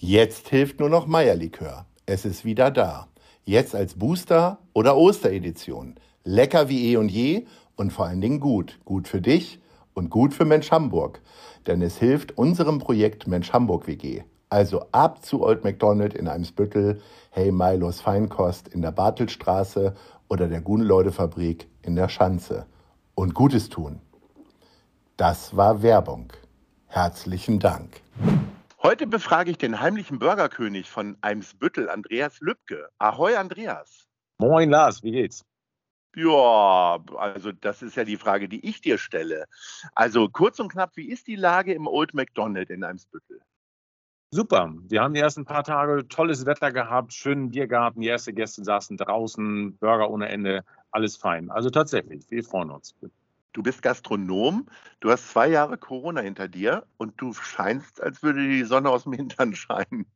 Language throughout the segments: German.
Jetzt hilft nur noch Meierlikör. Es ist wieder da. Jetzt als Booster oder Osteredition. Lecker wie eh und je und vor allen Dingen gut. Gut für dich und gut für Mensch Hamburg. Denn es hilft unserem Projekt Mensch Hamburg WG. Also ab zu Old McDonald in Eimsbüttel, Hey Milos Feinkost in der Bartelstraße oder der Guneleude-Fabrik in der Schanze. Und Gutes tun. Das war Werbung. Herzlichen Dank. Heute befrage ich den heimlichen Burgerkönig von Eimsbüttel, Andreas Lübke. Ahoi, Andreas. Moin, Lars, wie geht's? Ja, also das ist ja die Frage, die ich dir stelle. Also kurz und knapp, wie ist die Lage im Old McDonald in Eimsbüttel? Super. Wir haben die ersten paar Tage tolles Wetter gehabt, schönen Biergarten, die ersten Gäste saßen draußen, Burger ohne Ende, alles fein. Also tatsächlich, wir freuen uns. Du bist Gastronom, du hast zwei Jahre Corona hinter dir und du scheinst, als würde die Sonne aus dem Hintern scheinen.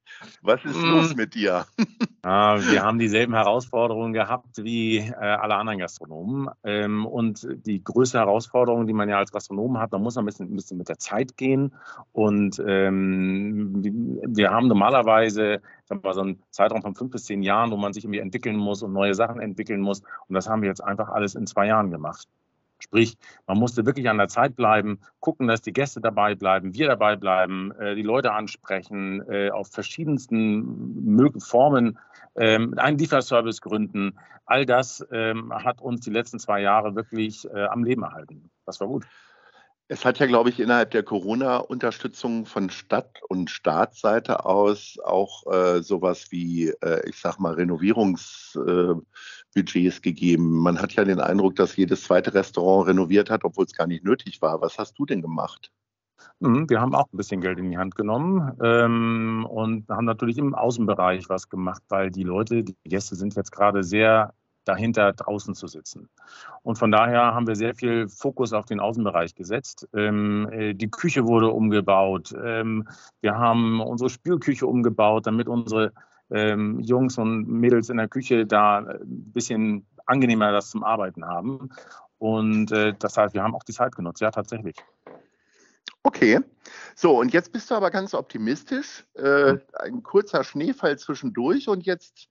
Was ist mm. los mit dir? Ah, wir haben dieselben Herausforderungen gehabt wie äh, alle anderen Gastronomen. Ähm, und die größte Herausforderung, die man ja als Gastronom hat, da muss man ein bisschen, ein bisschen mit der Zeit gehen. Und ähm, wir haben normalerweise mal, so einen Zeitraum von fünf bis zehn Jahren, wo man sich irgendwie entwickeln muss und neue Sachen entwickeln muss. Und das haben wir jetzt einfach alles in zwei Jahren gemacht. Sprich, man musste wirklich an der Zeit bleiben, gucken, dass die Gäste dabei bleiben, wir dabei bleiben, äh, die Leute ansprechen, äh, auf verschiedensten Formen ähm, einen Lieferservice gründen. All das ähm, hat uns die letzten zwei Jahre wirklich äh, am Leben erhalten. Das war gut. Es hat ja, glaube ich, innerhalb der Corona-Unterstützung von Stadt- und Staatsseite aus auch äh, sowas wie, äh, ich sag mal, Renovierungsbudgets äh, gegeben. Man hat ja den Eindruck, dass jedes zweite Restaurant renoviert hat, obwohl es gar nicht nötig war. Was hast du denn gemacht? Mhm, wir haben auch ein bisschen Geld in die Hand genommen ähm, und haben natürlich im Außenbereich was gemacht, weil die Leute, die Gäste sind jetzt gerade sehr dahinter draußen zu sitzen. Und von daher haben wir sehr viel Fokus auf den Außenbereich gesetzt. Ähm, äh, die Küche wurde umgebaut. Ähm, wir haben unsere Spülküche umgebaut, damit unsere ähm, Jungs und Mädels in der Küche da ein bisschen angenehmer das zum Arbeiten haben. Und äh, das heißt, wir haben auch die Zeit genutzt, ja, tatsächlich. Okay. So, und jetzt bist du aber ganz optimistisch. Äh, ein kurzer Schneefall zwischendurch und jetzt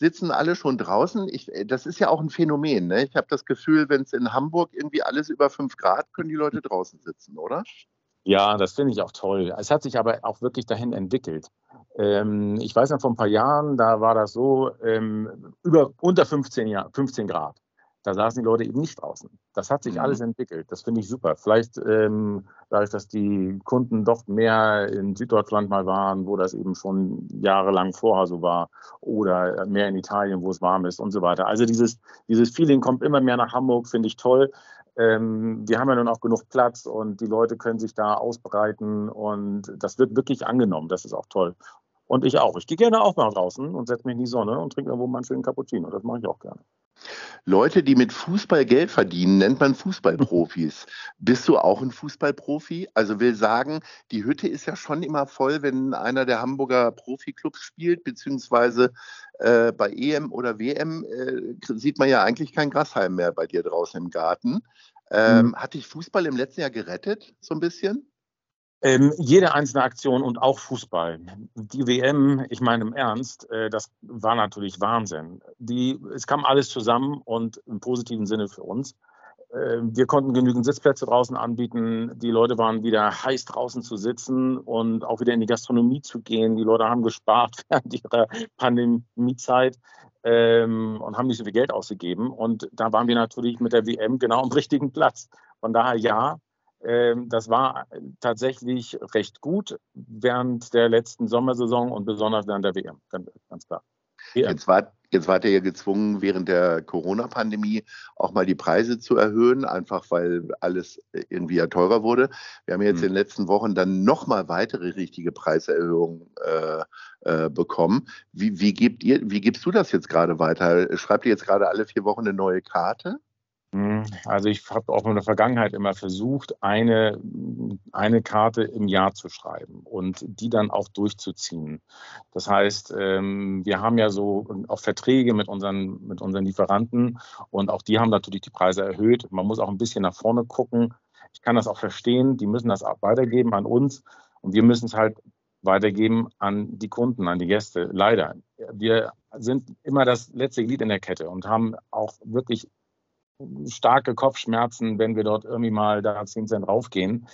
sitzen alle schon draußen. Ich, äh, das ist ja auch ein Phänomen. Ne? Ich habe das Gefühl, wenn es in Hamburg irgendwie alles über 5 Grad, können die Leute draußen sitzen, oder? Ja, das finde ich auch toll. Es hat sich aber auch wirklich dahin entwickelt. Ähm, ich weiß noch, vor ein paar Jahren, da war das so, ähm, über, unter 15, Jahr, 15 Grad. Da saßen die Leute eben nicht draußen. Das hat sich mhm. alles entwickelt. Das finde ich super. Vielleicht ähm, dadurch, dass die Kunden doch mehr in Süddeutschland mal waren, wo das eben schon jahrelang vorher so war, oder mehr in Italien, wo es warm ist und so weiter. Also dieses, dieses Feeling kommt immer mehr nach Hamburg, finde ich toll. Ähm, wir haben ja nun auch genug Platz und die Leute können sich da ausbreiten und das wird wirklich angenommen. Das ist auch toll. Und ich auch. Ich gehe gerne auch mal draußen und setze mich in die Sonne und trinke irgendwo mal einen schönen Cappuccino. Das mache ich auch gerne. Leute, die mit Fußball Geld verdienen, nennt man Fußballprofis. Bist du auch ein Fußballprofi? Also will sagen, die Hütte ist ja schon immer voll, wenn einer der Hamburger Profiklubs spielt, beziehungsweise äh, bei EM oder WM äh, sieht man ja eigentlich kein Grashalm mehr bei dir draußen im Garten. Ähm, mhm. Hat dich Fußball im letzten Jahr gerettet, so ein bisschen? Ähm, jede einzelne Aktion und auch Fußball. Die WM, ich meine im Ernst, äh, das war natürlich Wahnsinn. Die, es kam alles zusammen und im positiven Sinne für uns. Äh, wir konnten genügend Sitzplätze draußen anbieten. Die Leute waren wieder heiß draußen zu sitzen und auch wieder in die Gastronomie zu gehen. Die Leute haben gespart während ihrer Pandemiezeit ähm, und haben nicht so viel Geld ausgegeben. Und da waren wir natürlich mit der WM genau am richtigen Platz. Von daher ja, das war tatsächlich recht gut während der letzten Sommersaison und besonders während der WM, ganz klar. Jetzt, war, jetzt wart ihr ja gezwungen, während der Corona-Pandemie auch mal die Preise zu erhöhen, einfach weil alles irgendwie ja teurer wurde. Wir haben jetzt mhm. in den letzten Wochen dann nochmal weitere richtige Preiserhöhungen äh, äh, bekommen. Wie, wie, gebt ihr, wie gibst du das jetzt gerade weiter? Schreibt ihr jetzt gerade alle vier Wochen eine neue Karte? Hm, also ich habe auch in der Vergangenheit immer versucht, eine, eine Karte im Jahr zu schreiben und die dann auch durchzuziehen. Das heißt, ähm, wir haben ja so auch Verträge mit unseren, mit unseren Lieferanten und auch die haben natürlich die Preise erhöht. Man muss auch ein bisschen nach vorne gucken. Ich kann das auch verstehen. Die müssen das auch weitergeben an uns und wir müssen es halt weitergeben an die Kunden, an die Gäste. Leider. Wir sind immer das letzte Glied in der Kette und haben auch wirklich starke Kopfschmerzen, wenn wir dort irgendwie mal da 10 Cent raufgehen.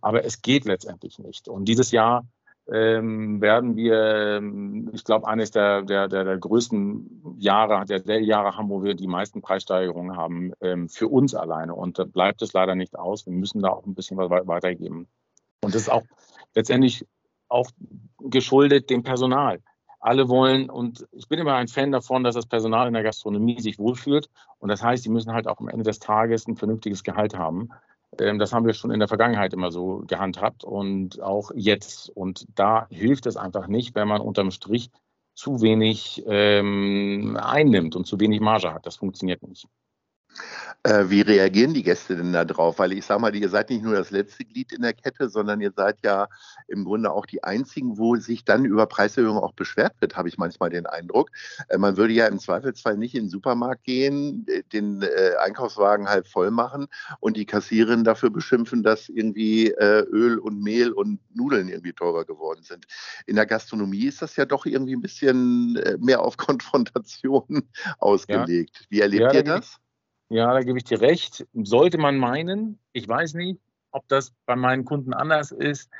Aber es geht letztendlich nicht. Und dieses Jahr ähm, werden wir, ähm, ich glaube, eines der, der, der, der größten Jahre, der, der Jahre haben, wo wir die meisten Preissteigerungen haben, ähm, für uns alleine. Und da bleibt es leider nicht aus. Wir müssen da auch ein bisschen was weitergeben. Und das ist auch letztendlich auch geschuldet dem Personal alle wollen und ich bin immer ein Fan davon, dass das Personal in der Gastronomie sich wohlfühlt und das heißt, sie müssen halt auch am Ende des Tages ein vernünftiges Gehalt haben. Ähm, das haben wir schon in der Vergangenheit immer so gehandhabt und auch jetzt. Und da hilft es einfach nicht, wenn man unterm Strich zu wenig ähm, einnimmt und zu wenig Marge hat. Das funktioniert nicht. Äh, wie reagieren die Gäste denn da drauf? Weil ich sage mal, ihr seid nicht nur das letzte Glied in der Kette, sondern ihr seid ja im Grunde auch die einzigen, wo sich dann über Preiserhöhungen auch beschwert wird, habe ich manchmal den Eindruck. Äh, man würde ja im Zweifelsfall nicht in den Supermarkt gehen, äh, den äh, Einkaufswagen halb voll machen und die Kassiererin dafür beschimpfen, dass irgendwie äh, Öl und Mehl und Nudeln irgendwie teurer geworden sind. In der Gastronomie ist das ja doch irgendwie ein bisschen äh, mehr auf Konfrontation ausgelegt. Ja. Wie erlebt ja, ihr das? Ja, da gebe ich dir recht. Sollte man meinen, ich weiß nicht, ob das bei meinen Kunden anders ist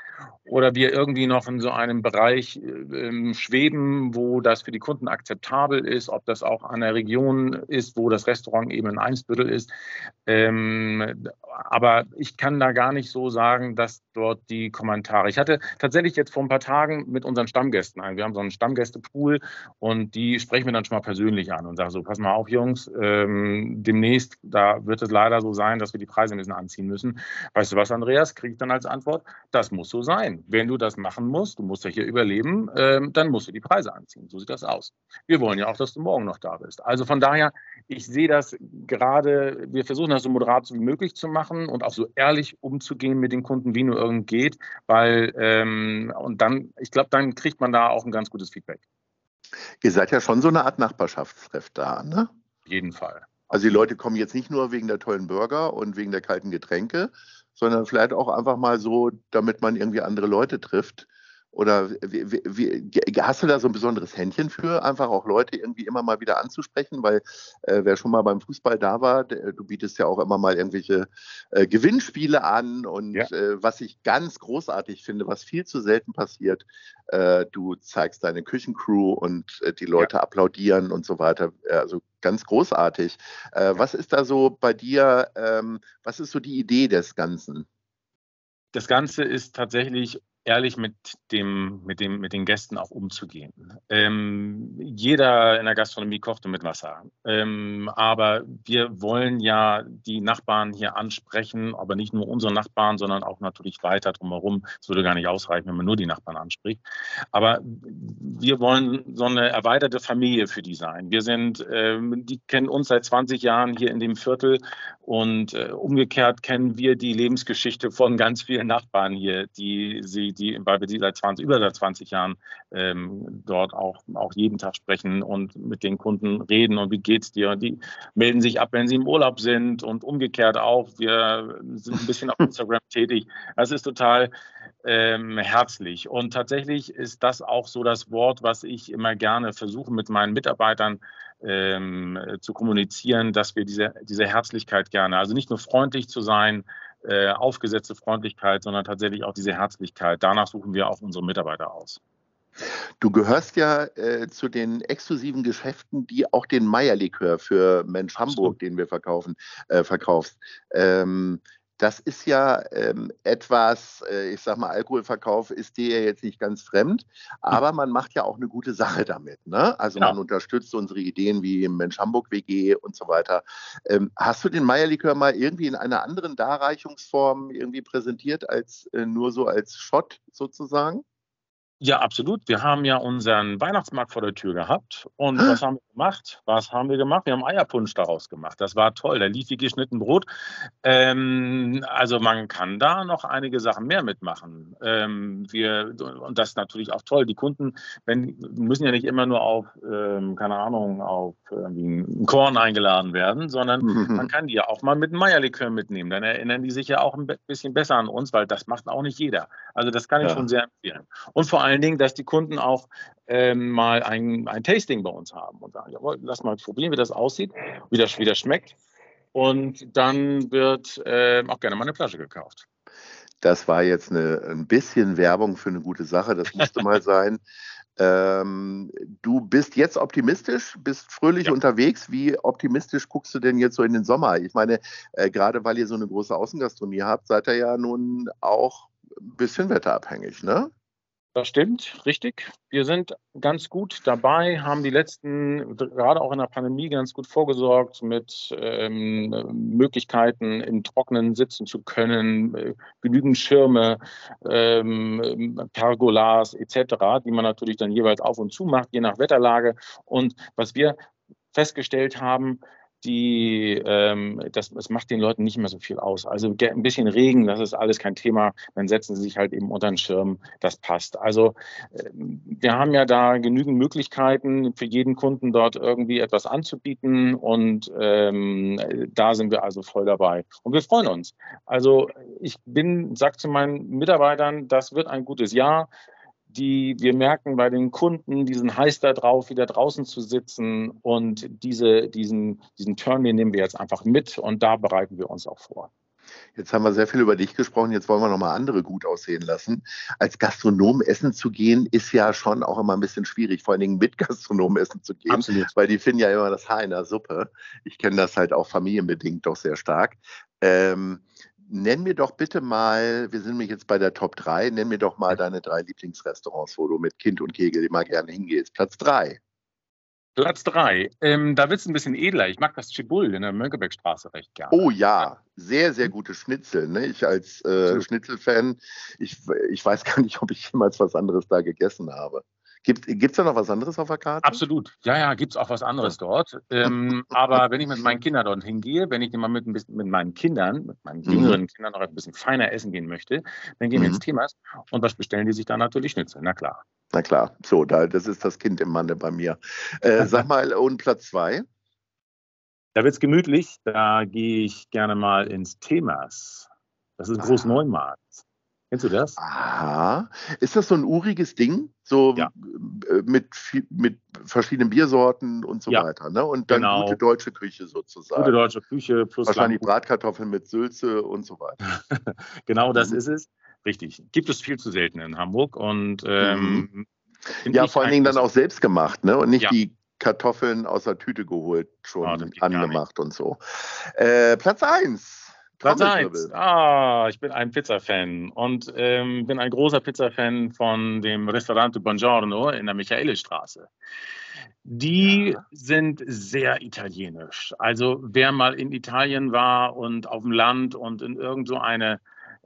oder wir irgendwie noch in so einem Bereich äh, schweben, wo das für die Kunden akzeptabel ist, ob das auch an der Region ist, wo das Restaurant eben in Einsbüttel ist. Ähm, aber ich kann da gar nicht so sagen, dass dort die Kommentare. Ich hatte tatsächlich jetzt vor ein paar Tagen mit unseren Stammgästen ein. Wir haben so einen Stammgästepool und die sprechen wir dann schon mal persönlich an und sagen so: Pass mal auf, Jungs, ähm, demnächst, da wird es leider so sein, dass wir die Preise ein bisschen anziehen müssen. Weißt du was, Andreas? Kriege ich dann als Antwort: Das muss so sein. Wenn du das machen musst, du musst ja hier überleben, ähm, dann musst du die Preise anziehen. So sieht das aus. Wir wollen ja auch, dass du morgen noch da bist. Also von daher, ich sehe das gerade, wir versuchen das so moderat wie möglich zu machen und auch so ehrlich umzugehen mit den Kunden, wie nur irgend geht, weil ähm, und dann, ich glaube, dann kriegt man da auch ein ganz gutes Feedback. Ihr seid ja schon so eine Art Nachbarschaftstreff da, ne? Auf jeden Fall. Also die Leute kommen jetzt nicht nur wegen der tollen Burger und wegen der kalten Getränke, sondern vielleicht auch einfach mal so, damit man irgendwie andere Leute trifft. Oder wie, wie, hast du da so ein besonderes Händchen für, einfach auch Leute irgendwie immer mal wieder anzusprechen? Weil äh, wer schon mal beim Fußball da war, der, du bietest ja auch immer mal irgendwelche äh, Gewinnspiele an. Und ja. äh, was ich ganz großartig finde, was viel zu selten passiert, äh, du zeigst deine Küchencrew und äh, die Leute ja. applaudieren und so weiter. Also ganz großartig. Äh, was ist da so bei dir, ähm, was ist so die Idee des Ganzen? Das Ganze ist tatsächlich ehrlich mit, dem, mit, dem, mit den Gästen auch umzugehen. Ähm, jeder in der Gastronomie kocht mit Wasser. Ähm, aber wir wollen ja die Nachbarn hier ansprechen, aber nicht nur unsere Nachbarn, sondern auch natürlich weiter drumherum. Es würde gar nicht ausreichen, wenn man nur die Nachbarn anspricht. Aber wir wollen so eine erweiterte Familie für die sein. Wir sind, ähm, die kennen uns seit 20 Jahren hier in dem Viertel und äh, umgekehrt kennen wir die Lebensgeschichte von ganz vielen Nachbarn hier, die sie die, weil wir die seit 20, über seit 20 Jahren ähm, dort auch, auch jeden Tag sprechen und mit den Kunden reden und wie geht's dir? Und die melden sich ab, wenn sie im Urlaub sind und umgekehrt auch. Wir sind ein bisschen auf Instagram tätig. Das ist total ähm, herzlich. Und tatsächlich ist das auch so das Wort, was ich immer gerne versuche mit meinen Mitarbeitern ähm, zu kommunizieren, dass wir diese, diese Herzlichkeit gerne, also nicht nur freundlich zu sein, äh, aufgesetzte Freundlichkeit, sondern tatsächlich auch diese Herzlichkeit. Danach suchen wir auch unsere Mitarbeiter aus. Du gehörst ja äh, zu den exklusiven Geschäften, die auch den Meierlikör für Mensch Hamburg, den wir verkaufen, äh, verkaufst. Ähm, das ist ja ähm, etwas, äh, ich sag mal, Alkoholverkauf ist dir ja jetzt nicht ganz fremd, aber man macht ja auch eine gute Sache damit. Ne? Also genau. man unterstützt unsere Ideen wie im Mensch Hamburg WG und so weiter. Ähm, hast du den Meierlikör mal irgendwie in einer anderen Darreichungsform irgendwie präsentiert als äh, nur so als Shot sozusagen? Ja, absolut. Wir haben ja unseren Weihnachtsmarkt vor der Tür gehabt. Und was haben wir gemacht? Was haben wir gemacht? Wir haben Eierpunsch daraus gemacht. Das war toll. Da lief wie geschnitten Brot. Ähm, also man kann da noch einige Sachen mehr mitmachen. Ähm, wir, und das ist natürlich auch toll. Die Kunden wenn, müssen ja nicht immer nur auf, ähm, keine Ahnung, auf ein Korn eingeladen werden, sondern mhm. man kann die ja auch mal mit einem Meierlikör mitnehmen. Dann erinnern die sich ja auch ein bisschen besser an uns, weil das macht auch nicht jeder. Also das kann ich ja. schon sehr empfehlen. Und vor allen Dingen, dass die Kunden auch ähm, mal ein, ein Tasting bei uns haben und sagen, jawohl, lass mal probieren, wie das aussieht, wie das, wie das schmeckt. Und dann wird äh, auch gerne mal eine Flasche gekauft. Das war jetzt eine, ein bisschen Werbung für eine gute Sache, das musste mal sein. Ähm, du bist jetzt optimistisch, bist fröhlich ja. unterwegs. Wie optimistisch guckst du denn jetzt so in den Sommer? Ich meine, äh, gerade weil ihr so eine große Außengastronomie habt, seid ihr ja nun auch ein bisschen wetterabhängig, ne? Das stimmt, richtig. Wir sind ganz gut dabei, haben die letzten, gerade auch in der Pandemie, ganz gut vorgesorgt mit ähm, Möglichkeiten, im Trockenen sitzen zu können, äh, genügend Schirme, ähm, Pergolas etc., die man natürlich dann jeweils auf und zu macht, je nach Wetterlage. Und was wir festgestellt haben, die, ähm, das, das macht den Leuten nicht mehr so viel aus. Also ein bisschen Regen, das ist alles kein Thema. Dann setzen sie sich halt eben unter den Schirm, das passt. Also äh, wir haben ja da genügend Möglichkeiten für jeden Kunden dort irgendwie etwas anzubieten und ähm, da sind wir also voll dabei. Und wir freuen uns. Also ich bin, sag zu meinen Mitarbeitern, das wird ein gutes Jahr die wir merken bei den Kunden, diesen Heiß da drauf, wieder draußen zu sitzen und diese, diesen, diesen Turn, den nehmen wir jetzt einfach mit und da bereiten wir uns auch vor. Jetzt haben wir sehr viel über dich gesprochen, jetzt wollen wir nochmal andere gut aussehen lassen. Als Gastronom essen zu gehen, ist ja schon auch immer ein bisschen schwierig, vor allen Dingen mit Gastronomen essen zu gehen, Absolut. weil die finden ja immer das Haar in der Suppe. Ich kenne das halt auch familienbedingt doch sehr stark. Ähm, nenn mir doch bitte mal, wir sind nämlich jetzt bei der Top 3, nenn mir doch mal deine drei Lieblingsrestaurants, wo du mit Kind und Kegel immer gerne hingehst. Platz 3. Platz 3. Ähm, da wird es ein bisschen edler. Ich mag das Chibul in der Mönckebergstraße recht gerne. Oh ja, sehr, sehr gute Schnitzel. Ne? Ich als äh, Schnitzelfan, ich, ich weiß gar nicht, ob ich jemals was anderes da gegessen habe. Gibt es da noch was anderes auf der Karte? Absolut. Ja, ja, gibt es auch was anderes dort. Ähm, aber wenn ich mit meinen Kindern dort hingehe, wenn ich mal mit, mit meinen Kindern, mit meinen mhm. jüngeren Kindern noch ein bisschen feiner essen gehen möchte, dann gehen wir ins mhm. Themas und was bestellen die sich dann natürlich Schnitzel? Na klar. Na klar, so, da, das ist das Kind im Manne bei mir. Äh, sag mal, und Platz zwei? Da wird es gemütlich. Da gehe ich gerne mal ins Themas. Das ist Groß Neumarkt. Kennst du das? Aha. Ist das so ein uriges Ding? So ja. Äh, mit, mit verschiedenen Biersorten und so ja. weiter. Ne? Und dann genau. gute deutsche Küche sozusagen. Gute deutsche Küche plus. Wahrscheinlich Landgut. Bratkartoffeln mit Sülze und so weiter. genau das mhm. ist es. Richtig. Gibt es viel zu selten in Hamburg. Und ähm, mhm. ja, vor allen Dingen dann auch selbst gemacht, ne? Und nicht ja. die Kartoffeln aus der Tüte geholt, schon oh, angemacht und so. Äh, Platz 1. Platz 1. Ah, ich bin ein Pizza-Fan und ähm, bin ein großer Pizza-Fan von dem Restaurante Buongiorno in der Michaelisstraße. Die ja. sind sehr italienisch. Also wer mal in Italien war und auf dem Land und in irgend so eine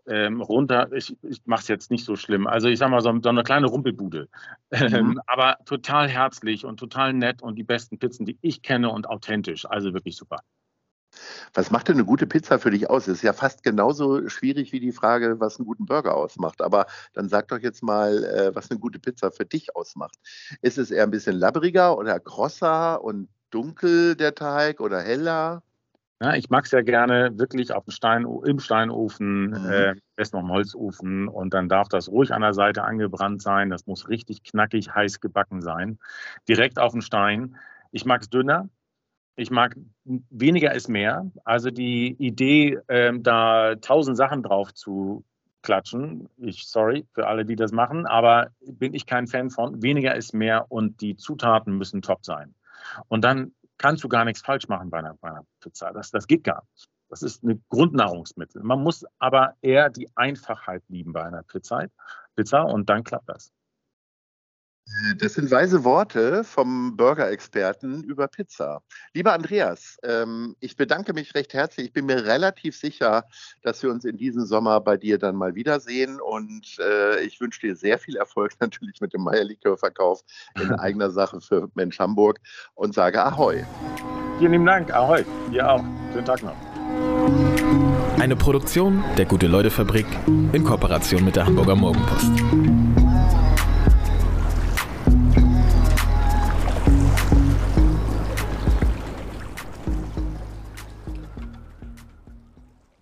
ähm, runter, ich, ich mache es jetzt nicht so schlimm. Also ich sage mal so, so, eine kleine Rumpelbude, mhm. Ähm, aber total herzlich und total nett und die besten Pizzen, die ich kenne und authentisch. Also wirklich super. Was macht denn eine gute Pizza für dich aus? Das ist ja fast genauso schwierig wie die Frage, was einen guten Burger ausmacht. Aber dann sag doch jetzt mal, äh, was eine gute Pizza für dich ausmacht. Ist es eher ein bisschen labbriger oder grosser und dunkel der Teig oder heller? Ja, ich mag es ja gerne wirklich auf dem Stein, im Steinofen, mhm. äh, besten noch im Holzofen und dann darf das ruhig an der Seite angebrannt sein. Das muss richtig knackig heiß gebacken sein. Direkt auf dem Stein. Ich mag es dünner, ich mag weniger ist mehr. Also die Idee, ähm, da tausend Sachen drauf zu klatschen, ich sorry für alle, die das machen, aber bin ich kein Fan von. Weniger ist mehr und die Zutaten müssen top sein. Und dann kannst du gar nichts falsch machen bei einer, bei einer Pizza. Das, das geht gar nicht. Das ist ein Grundnahrungsmittel. Man muss aber eher die Einfachheit lieben bei einer Pizza, Pizza und dann klappt das. Das sind weise Worte vom Burger-Experten über Pizza. Lieber Andreas, ähm, ich bedanke mich recht herzlich. Ich bin mir relativ sicher, dass wir uns in diesem Sommer bei dir dann mal wiedersehen. Und äh, ich wünsche dir sehr viel Erfolg natürlich mit dem Meierlikörverkauf in eigener Sache für Mensch Hamburg und sage Ahoi. Vielen lieben Dank. Ahoi. Dir auch. Schönen Tag noch. Eine Produktion der Gute-Leute-Fabrik in Kooperation mit der Hamburger Morgenpost.